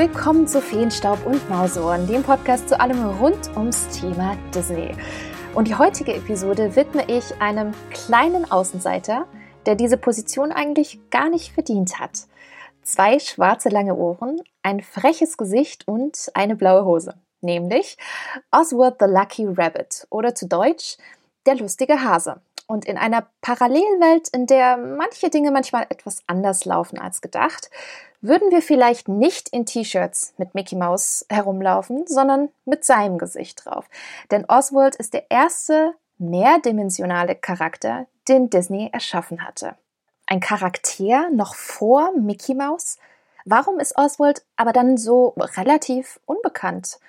willkommen zu Feenstaub und Mausohren, dem Podcast zu allem rund ums Thema Disney. Und die heutige Episode widme ich einem kleinen Außenseiter, der diese Position eigentlich gar nicht verdient hat. Zwei schwarze lange Ohren, ein freches Gesicht und eine blaue Hose. Nämlich Oswald the Lucky Rabbit oder zu Deutsch der lustige Hase. Und in einer Parallelwelt, in der manche Dinge manchmal etwas anders laufen als gedacht, würden wir vielleicht nicht in T-Shirts mit Mickey Mouse herumlaufen, sondern mit seinem Gesicht drauf. Denn Oswald ist der erste mehrdimensionale Charakter, den Disney erschaffen hatte. Ein Charakter noch vor Mickey Mouse? Warum ist Oswald aber dann so relativ unbekannt?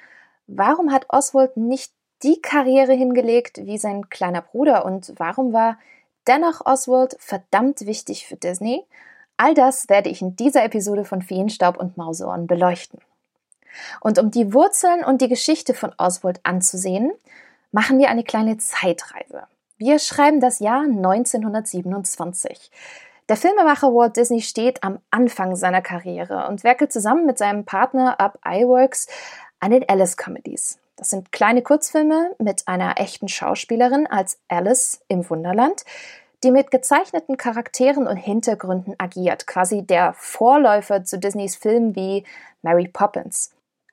Warum hat Oswald nicht die Karriere hingelegt wie sein kleiner Bruder und warum war dennoch Oswald verdammt wichtig für Disney? All das werde ich in dieser Episode von Feenstaub und Mauseohren beleuchten. Und um die Wurzeln und die Geschichte von Oswald anzusehen, machen wir eine kleine Zeitreise. Wir schreiben das Jahr 1927. Der Filmemacher Walt Disney steht am Anfang seiner Karriere und werkelt zusammen mit seinem Partner Up Iworks an den Alice Comedies. Das sind kleine Kurzfilme mit einer echten Schauspielerin als Alice im Wunderland, die mit gezeichneten Charakteren und Hintergründen agiert, quasi der Vorläufer zu Disneys Filmen wie Mary Poppins.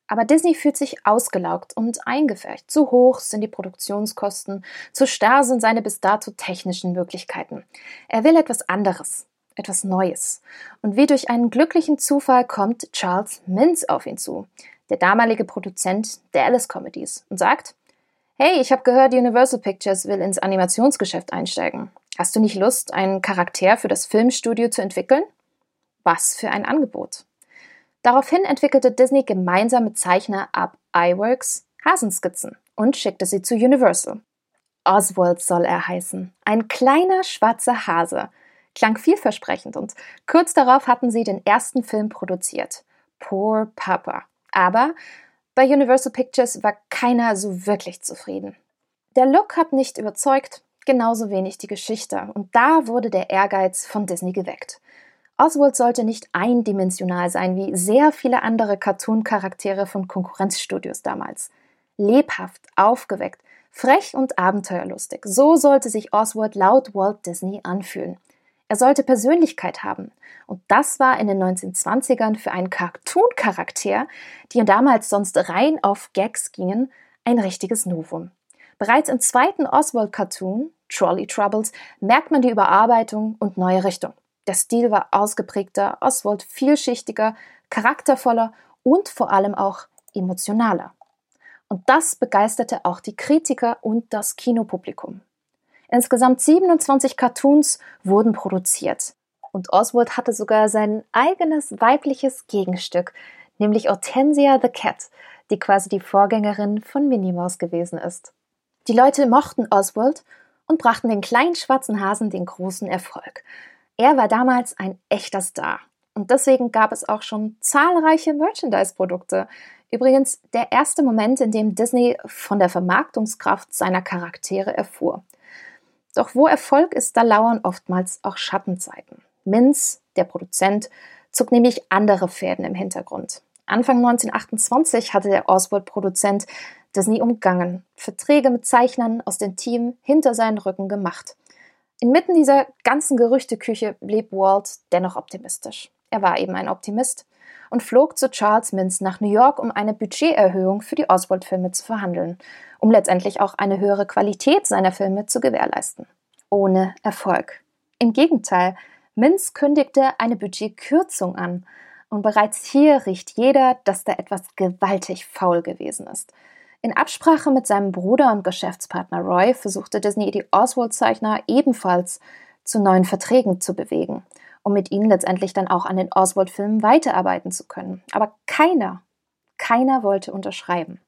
Aber Disney fühlt sich ausgelaugt und eingefärbt. Zu hoch sind die Produktionskosten, zu starr sind seine bis dato technischen Möglichkeiten. Er will etwas anderes, etwas Neues. Und wie durch einen glücklichen Zufall kommt Charles Mintz auf ihn zu der damalige Produzent der Alice Comedies, und sagt, Hey, ich habe gehört, Universal Pictures will ins Animationsgeschäft einsteigen. Hast du nicht Lust, einen Charakter für das Filmstudio zu entwickeln? Was für ein Angebot. Daraufhin entwickelte Disney gemeinsam mit Zeichner Up iWorks Hasenskizzen und schickte sie zu Universal. Oswald soll er heißen. Ein kleiner schwarzer Hase. Klang vielversprechend und kurz darauf hatten sie den ersten Film produziert. Poor Papa. Aber bei Universal Pictures war keiner so wirklich zufrieden. Der Look hat nicht überzeugt, genauso wenig die Geschichte, und da wurde der Ehrgeiz von Disney geweckt. Oswald sollte nicht eindimensional sein wie sehr viele andere Cartoon-Charaktere von Konkurrenzstudios damals. Lebhaft, aufgeweckt, frech und abenteuerlustig. So sollte sich Oswald laut Walt Disney anfühlen. Er sollte Persönlichkeit haben. Und das war in den 1920ern für einen Cartoon-Charakter, die damals sonst rein auf Gags gingen, ein richtiges Novum. Bereits im zweiten Oswald-Cartoon, Trolley Troubles, merkt man die Überarbeitung und neue Richtung. Der Stil war ausgeprägter, Oswald vielschichtiger, charaktervoller und vor allem auch emotionaler. Und das begeisterte auch die Kritiker und das Kinopublikum. Insgesamt 27 Cartoons wurden produziert. Und Oswald hatte sogar sein eigenes weibliches Gegenstück, nämlich Hortensia the Cat, die quasi die Vorgängerin von Minnie Maus gewesen ist. Die Leute mochten Oswald und brachten den kleinen schwarzen Hasen den großen Erfolg. Er war damals ein echter Star. Und deswegen gab es auch schon zahlreiche Merchandise-Produkte. Übrigens der erste Moment, in dem Disney von der Vermarktungskraft seiner Charaktere erfuhr. Doch wo Erfolg ist, da lauern oftmals auch Schattenzeiten. Minz, der Produzent, zog nämlich andere Fäden im Hintergrund. Anfang 1928 hatte der Oswald-Produzent Disney umgangen, Verträge mit Zeichnern aus dem Team hinter seinen Rücken gemacht. Inmitten dieser ganzen Gerüchteküche blieb Walt dennoch optimistisch. Er war eben ein Optimist und flog zu Charles Mintz nach New York, um eine Budgeterhöhung für die Oswald-Filme zu verhandeln, um letztendlich auch eine höhere Qualität seiner Filme zu gewährleisten. Ohne Erfolg. Im Gegenteil, Mintz kündigte eine Budgetkürzung an. Und bereits hier riecht jeder, dass da etwas gewaltig faul gewesen ist. In Absprache mit seinem Bruder und Geschäftspartner Roy versuchte Disney die Oswald-Zeichner ebenfalls zu neuen Verträgen zu bewegen um mit ihnen letztendlich dann auch an den Oswald-Filmen weiterarbeiten zu können. Aber keiner, keiner wollte unterschreiben.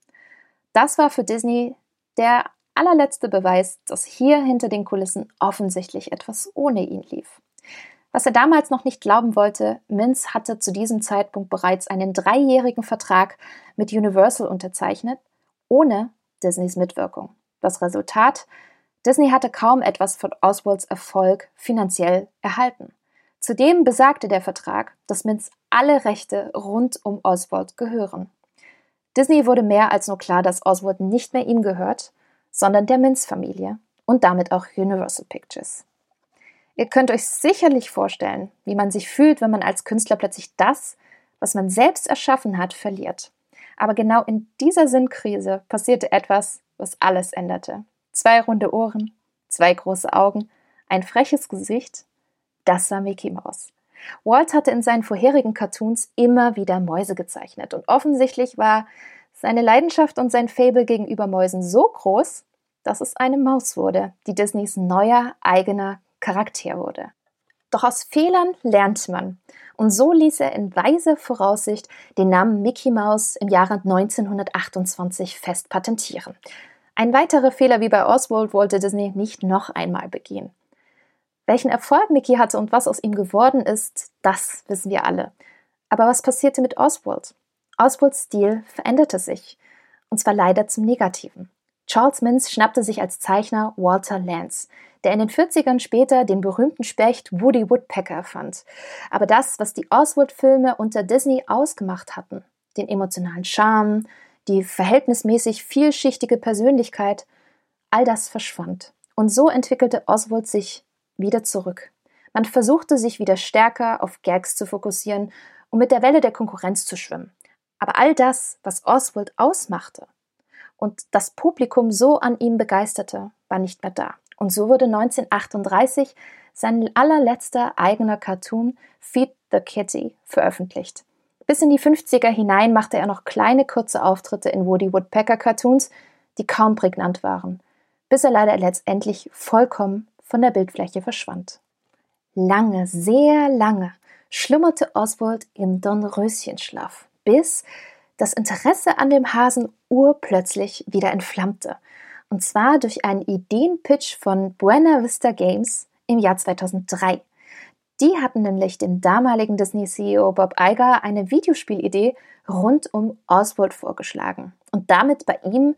Das war für Disney der allerletzte Beweis, dass hier hinter den Kulissen offensichtlich etwas ohne ihn lief. Was er damals noch nicht glauben wollte, Mintz hatte zu diesem Zeitpunkt bereits einen dreijährigen Vertrag mit Universal unterzeichnet, ohne Disneys Mitwirkung. Das Resultat? Disney hatte kaum etwas von Oswalds Erfolg finanziell erhalten. Zudem besagte der Vertrag, dass Mintz alle Rechte rund um Oswald gehören. Disney wurde mehr als nur klar, dass Oswald nicht mehr ihm gehört, sondern der Mintz-Familie und damit auch Universal Pictures. Ihr könnt euch sicherlich vorstellen, wie man sich fühlt, wenn man als Künstler plötzlich das, was man selbst erschaffen hat, verliert. Aber genau in dieser Sinnkrise passierte etwas, was alles änderte. Zwei runde Ohren, zwei große Augen, ein freches Gesicht. Das war Mickey Mouse. Walt hatte in seinen vorherigen Cartoons immer wieder Mäuse gezeichnet und offensichtlich war seine Leidenschaft und sein Fable gegenüber Mäusen so groß, dass es eine Maus wurde, die Disneys neuer eigener Charakter wurde. Doch aus Fehlern lernt man. Und so ließ er in weiser Voraussicht den Namen Mickey Mouse im Jahre 1928 fest patentieren. Ein weiterer Fehler wie bei Oswald wollte Disney nicht noch einmal begehen. Welchen Erfolg Mickey hatte und was aus ihm geworden ist, das wissen wir alle. Aber was passierte mit Oswald? Oswalds Stil veränderte sich. Und zwar leider zum Negativen. Charles Mintz schnappte sich als Zeichner Walter Lance, der in den 40ern später den berühmten Specht Woody Woodpecker erfand. Aber das, was die Oswald-Filme unter Disney ausgemacht hatten, den emotionalen Charme, die verhältnismäßig vielschichtige Persönlichkeit, all das verschwand. Und so entwickelte Oswald sich wieder zurück. Man versuchte sich wieder stärker auf Gags zu fokussieren, um mit der Welle der Konkurrenz zu schwimmen. Aber all das, was Oswald ausmachte und das Publikum so an ihm begeisterte, war nicht mehr da. Und so wurde 1938 sein allerletzter eigener Cartoon Feed the Kitty veröffentlicht. Bis in die 50er hinein machte er noch kleine kurze Auftritte in Woody Woodpecker Cartoons, die kaum prägnant waren, bis er leider letztendlich vollkommen von der Bildfläche verschwand. Lange, sehr lange schlummerte Oswald im Dornröschenschlaf, bis das Interesse an dem Hasen urplötzlich wieder entflammte – und zwar durch einen Ideenpitch von Buena Vista Games im Jahr 2003. Die hatten nämlich dem damaligen Disney-CEO Bob Iger eine Videospielidee rund um Oswald vorgeschlagen und damit bei ihm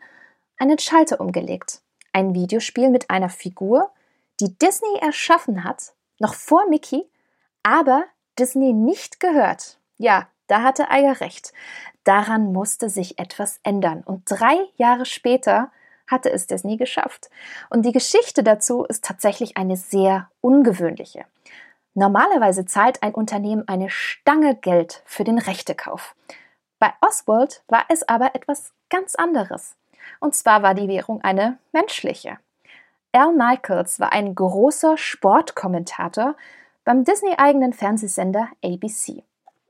einen Schalter umgelegt. Ein Videospiel mit einer Figur, die Disney erschaffen hat, noch vor Mickey, aber Disney nicht gehört. Ja, da hatte Iger recht. Daran musste sich etwas ändern. Und drei Jahre später hatte es Disney geschafft. Und die Geschichte dazu ist tatsächlich eine sehr ungewöhnliche. Normalerweise zahlt ein Unternehmen eine Stange Geld für den Rechtekauf. Bei Oswald war es aber etwas ganz anderes. Und zwar war die Währung eine menschliche. Al Michaels war ein großer Sportkommentator beim Disney-eigenen Fernsehsender ABC.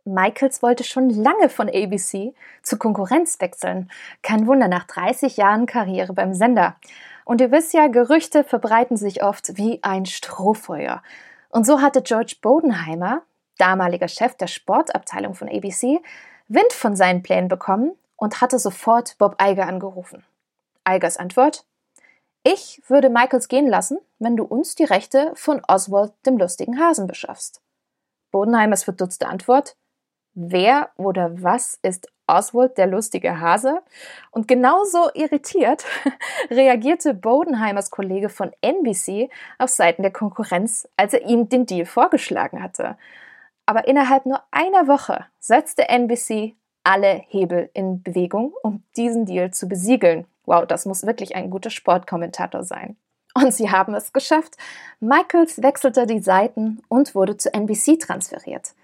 Michaels wollte schon lange von ABC zur Konkurrenz wechseln. Kein Wunder nach 30 Jahren Karriere beim Sender. Und ihr wisst ja, Gerüchte verbreiten sich oft wie ein Strohfeuer. Und so hatte George Bodenheimer, damaliger Chef der Sportabteilung von ABC, Wind von seinen Plänen bekommen und hatte sofort Bob Iger angerufen. Igers Antwort: Ich würde Michaels gehen lassen, wenn du uns die Rechte von Oswald dem lustigen Hasen beschaffst. Bodenheimers verdutzte Antwort: Wer oder was ist Oswald der lustige Hase? Und genauso irritiert reagierte Bodenheimers Kollege von NBC auf Seiten der Konkurrenz, als er ihm den Deal vorgeschlagen hatte. Aber innerhalb nur einer Woche setzte NBC alle Hebel in Bewegung, um diesen Deal zu besiegeln. Wow, das muss wirklich ein guter Sportkommentator sein. Und sie haben es geschafft. Michaels wechselte die Seiten und wurde zu NBC transferiert.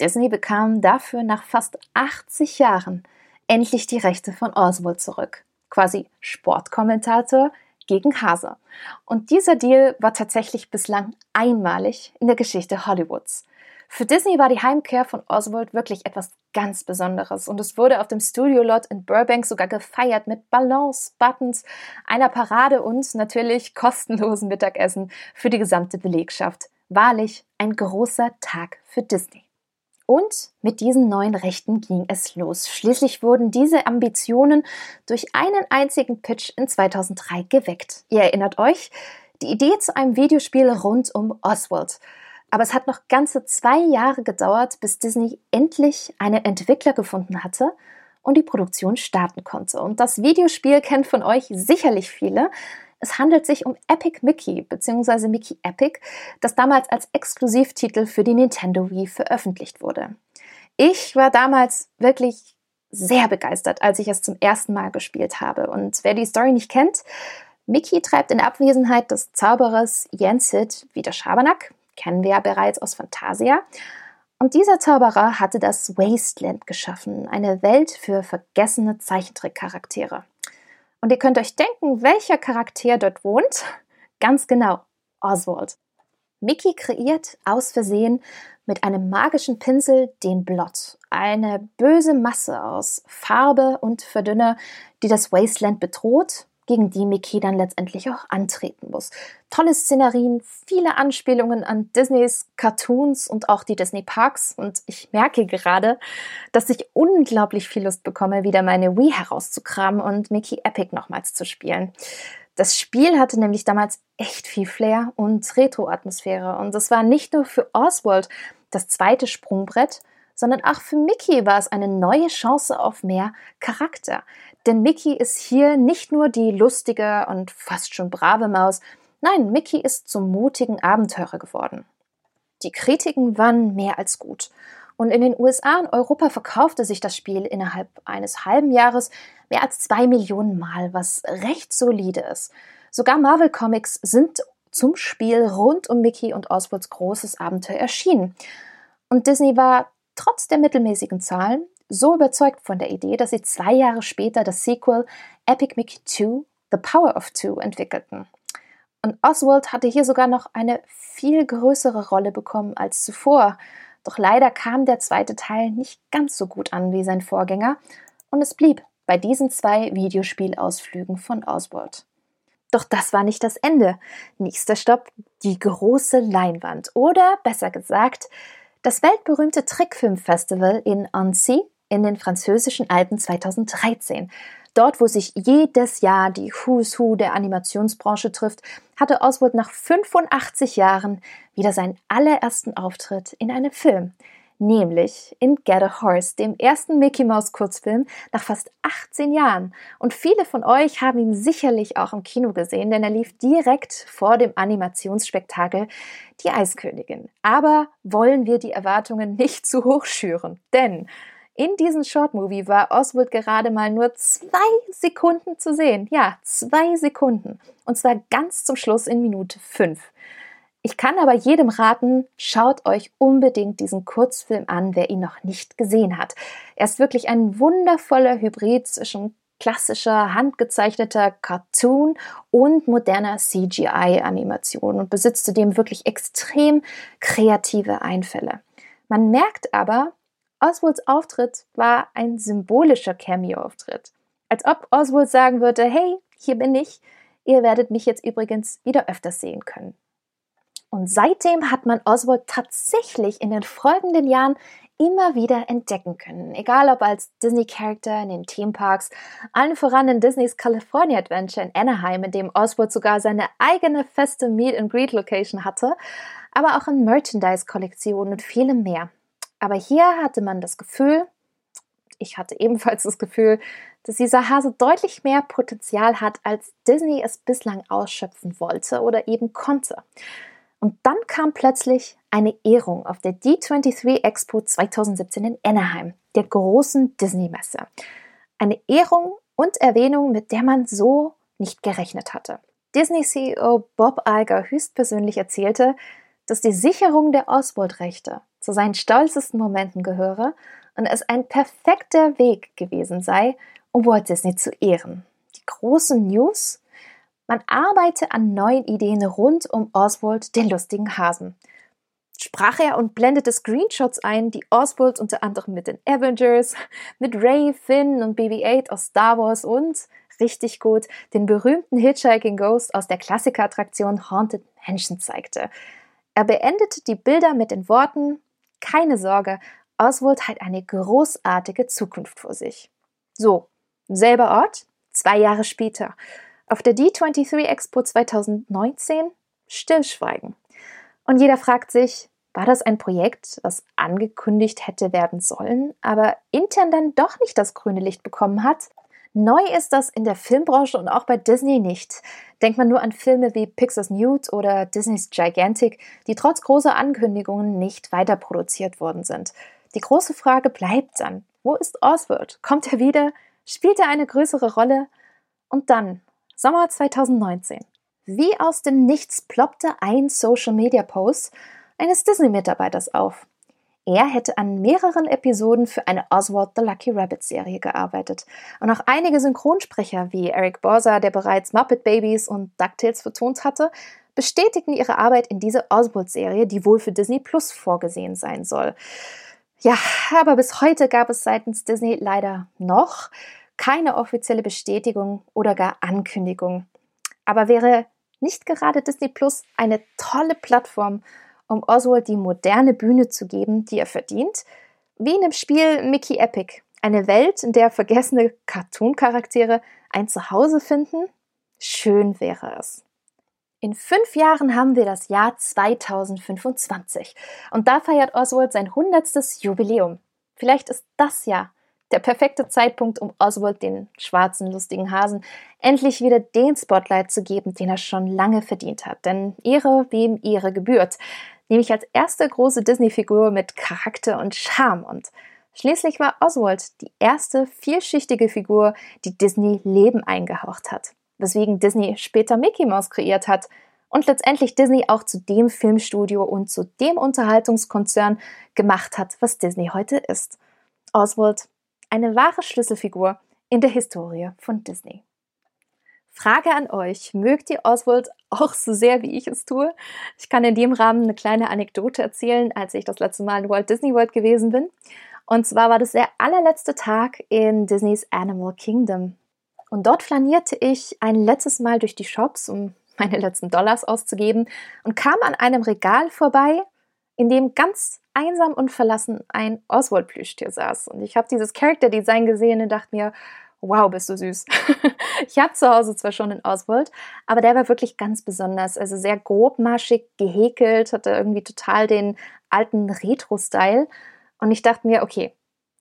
Disney bekam dafür nach fast 80 Jahren endlich die Rechte von Oswald zurück. Quasi Sportkommentator gegen Hase. Und dieser Deal war tatsächlich bislang einmalig in der Geschichte Hollywoods. Für Disney war die Heimkehr von Oswald wirklich etwas ganz Besonderes und es wurde auf dem Studio-Lot in Burbank sogar gefeiert mit Ballons, Buttons, einer Parade und natürlich kostenlosen Mittagessen für die gesamte Belegschaft. Wahrlich ein großer Tag für Disney. Und mit diesen neuen Rechten ging es los. Schließlich wurden diese Ambitionen durch einen einzigen Pitch in 2003 geweckt. Ihr erinnert euch? Die Idee zu einem Videospiel rund um Oswald. Aber es hat noch ganze zwei Jahre gedauert, bis Disney endlich einen Entwickler gefunden hatte und die Produktion starten konnte. Und das Videospiel kennt von euch sicherlich viele. Es handelt sich um Epic Mickey bzw. Mickey Epic, das damals als Exklusivtitel für die Nintendo Wii veröffentlicht wurde. Ich war damals wirklich sehr begeistert, als ich es zum ersten Mal gespielt habe. Und wer die Story nicht kennt, Mickey treibt in Abwesenheit des Zauberers Jensit wieder Schabernack, kennen wir ja bereits aus Fantasia. Und dieser Zauberer hatte das Wasteland geschaffen, eine Welt für vergessene Zeichentrickcharaktere. Und ihr könnt euch denken, welcher Charakter dort wohnt? Ganz genau, Oswald. Mickey kreiert aus Versehen mit einem magischen Pinsel den Blot, eine böse Masse aus Farbe und Verdünner, die das Wasteland bedroht gegen die Mickey dann letztendlich auch antreten muss. Tolle Szenerien, viele Anspielungen an Disneys Cartoons und auch die Disney Parks. Und ich merke gerade, dass ich unglaublich viel Lust bekomme, wieder meine Wii herauszukramen und Mickey Epic nochmals zu spielen. Das Spiel hatte nämlich damals echt viel Flair und Retro-Atmosphäre. Und es war nicht nur für Oswald das zweite Sprungbrett, sondern auch für Mickey war es eine neue Chance auf mehr Charakter. Denn Mickey ist hier nicht nur die lustige und fast schon brave Maus, nein, Mickey ist zum mutigen Abenteurer geworden. Die Kritiken waren mehr als gut. Und in den USA und Europa verkaufte sich das Spiel innerhalb eines halben Jahres mehr als zwei Millionen Mal, was recht solide ist. Sogar Marvel Comics sind zum Spiel rund um Mickey und Oswalds großes Abenteuer erschienen. Und Disney war trotz der mittelmäßigen Zahlen so überzeugt von der Idee, dass sie zwei Jahre später das Sequel Epic Mickey 2 The Power of Two entwickelten. Und Oswald hatte hier sogar noch eine viel größere Rolle bekommen als zuvor. Doch leider kam der zweite Teil nicht ganz so gut an wie sein Vorgänger und es blieb bei diesen zwei Videospielausflügen von Oswald. Doch das war nicht das Ende. Nächster Stopp, die große Leinwand oder besser gesagt, das weltberühmte Trickfilmfestival in Annecy in den französischen Alpen 2013. Dort, wo sich jedes Jahr die Who's Who der Animationsbranche trifft, hatte Oswald nach 85 Jahren wieder seinen allerersten Auftritt in einem Film, nämlich in Get a Horse, dem ersten Mickey Mouse Kurzfilm nach fast 18 Jahren. Und viele von euch haben ihn sicherlich auch im Kino gesehen, denn er lief direkt vor dem Animationsspektakel Die Eiskönigin. Aber wollen wir die Erwartungen nicht zu hoch schüren, denn in diesem Shortmovie war Oswald gerade mal nur zwei Sekunden zu sehen. Ja, zwei Sekunden. Und zwar ganz zum Schluss in Minute fünf. Ich kann aber jedem raten, schaut euch unbedingt diesen Kurzfilm an, wer ihn noch nicht gesehen hat. Er ist wirklich ein wundervoller Hybrid zwischen klassischer, handgezeichneter Cartoon und moderner CGI-Animation und besitzt zudem wirklich extrem kreative Einfälle. Man merkt aber, Oswalds Auftritt war ein symbolischer Cameo-Auftritt. Als ob Oswald sagen würde, hey, hier bin ich, ihr werdet mich jetzt übrigens wieder öfters sehen können. Und seitdem hat man Oswald tatsächlich in den folgenden Jahren immer wieder entdecken können. Egal ob als Disney-Charakter in den Themeparks, allen voran in Disneys California Adventure in Anaheim, in dem Oswald sogar seine eigene feste Meet-and-Greet-Location hatte, aber auch in Merchandise-Kollektionen und vielem mehr. Aber hier hatte man das Gefühl, ich hatte ebenfalls das Gefühl, dass dieser Hase deutlich mehr Potenzial hat, als Disney es bislang ausschöpfen wollte oder eben konnte. Und dann kam plötzlich eine Ehrung auf der D23 Expo 2017 in Anaheim, der großen Disney-Messe. Eine Ehrung und Erwähnung, mit der man so nicht gerechnet hatte. Disney-CEO Bob Iger höchstpersönlich erzählte, dass die Sicherung der Oswald-Rechte zu seinen stolzesten Momenten gehöre und es ein perfekter Weg gewesen sei, um Walt Disney zu ehren. Die großen News? Man arbeite an neuen Ideen rund um Oswald, den lustigen Hasen. Sprach er und blendete Screenshots ein, die Oswald unter anderem mit den Avengers, mit Ray, Finn und BB-8 aus Star Wars und, richtig gut, den berühmten Hitchhiking Ghost aus der Klassikerattraktion Haunted Mansion zeigte. Er beendete die Bilder mit den Worten keine Sorge, Oswald hat eine großartige Zukunft vor sich. So, selber Ort, zwei Jahre später. Auf der D23 Expo 2019 Stillschweigen. Und jeder fragt sich, war das ein Projekt, was angekündigt hätte werden sollen, aber intern dann doch nicht das grüne Licht bekommen hat? Neu ist das in der Filmbranche und auch bei Disney nicht. Denkt man nur an Filme wie Pixar's Newt oder Disney's Gigantic, die trotz großer Ankündigungen nicht weiter produziert worden sind. Die große Frage bleibt dann, wo ist Oswald? Kommt er wieder? Spielt er eine größere Rolle? Und dann, Sommer 2019. Wie aus dem Nichts ploppte ein Social-Media-Post eines Disney-Mitarbeiters auf. Er hätte an mehreren Episoden für eine Oswald the Lucky Rabbit Serie gearbeitet. Und auch einige Synchronsprecher wie Eric Borsa, der bereits Muppet Babies und DuckTales vertont hatte, bestätigten ihre Arbeit in diese Oswald-Serie, die wohl für Disney Plus vorgesehen sein soll. Ja, aber bis heute gab es seitens Disney leider noch keine offizielle Bestätigung oder gar Ankündigung. Aber wäre nicht gerade Disney Plus eine tolle Plattform, um Oswald die moderne Bühne zu geben, die er verdient? Wie in dem Spiel Mickey Epic. Eine Welt, in der vergessene Cartoon-Charaktere ein Zuhause finden? Schön wäre es. In fünf Jahren haben wir das Jahr 2025 und da feiert Oswald sein 100. Jubiläum. Vielleicht ist das Jahr der perfekte Zeitpunkt, um Oswald, den schwarzen, lustigen Hasen, endlich wieder den Spotlight zu geben, den er schon lange verdient hat. Denn Ehre, wem Ehre gebührt. Nämlich als erste große Disney-Figur mit Charakter und Charme. Und schließlich war Oswald die erste vielschichtige Figur, die Disney Leben eingehaucht hat weswegen Disney später Mickey Mouse kreiert hat und letztendlich Disney auch zu dem Filmstudio und zu dem Unterhaltungskonzern gemacht hat, was Disney heute ist. Oswald, eine wahre Schlüsselfigur in der Historie von Disney. Frage an euch, mögt ihr Oswald auch so sehr, wie ich es tue? Ich kann in dem Rahmen eine kleine Anekdote erzählen, als ich das letzte Mal in Walt Disney World gewesen bin. Und zwar war das der allerletzte Tag in Disneys Animal Kingdom. Und dort flanierte ich ein letztes Mal durch die Shops, um meine letzten Dollars auszugeben, und kam an einem Regal vorbei, in dem ganz einsam und verlassen ein Oswald-Plüschtier saß. Und ich habe dieses Character-Design gesehen und dachte mir, wow, bist du süß. ich habe zu Hause zwar schon einen Oswald, aber der war wirklich ganz besonders. Also sehr grobmaschig gehäkelt, hatte irgendwie total den alten Retro-Style. Und ich dachte mir, okay,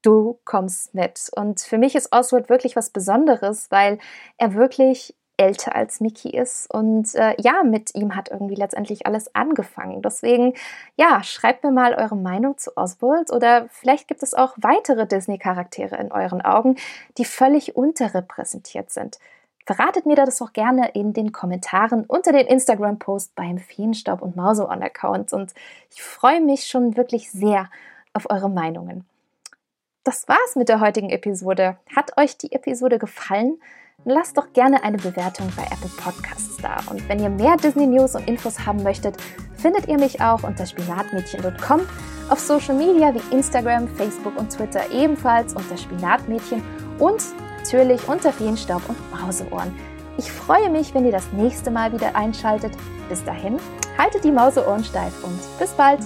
du kommst mit. Und für mich ist Oswald wirklich was Besonderes, weil er wirklich älter als Mickey ist und äh, ja, mit ihm hat irgendwie letztendlich alles angefangen. Deswegen, ja, schreibt mir mal eure Meinung zu Oswald oder vielleicht gibt es auch weitere Disney-Charaktere in euren Augen, die völlig unterrepräsentiert sind. Verratet mir das auch gerne in den Kommentaren unter den Instagram-Post beim Feenstaub und Mauseon-Account und ich freue mich schon wirklich sehr auf eure Meinungen das war's mit der heutigen Episode. Hat euch die Episode gefallen? Lasst doch gerne eine Bewertung bei Apple Podcasts da. Und wenn ihr mehr Disney News und Infos haben möchtet, findet ihr mich auch unter spinatmädchen.com, auf Social Media wie Instagram, Facebook und Twitter ebenfalls unter Spinatmädchen und natürlich unter Feenstaub und Mauseohren. Ich freue mich, wenn ihr das nächste Mal wieder einschaltet. Bis dahin, haltet die Mauseohren steif und bis bald!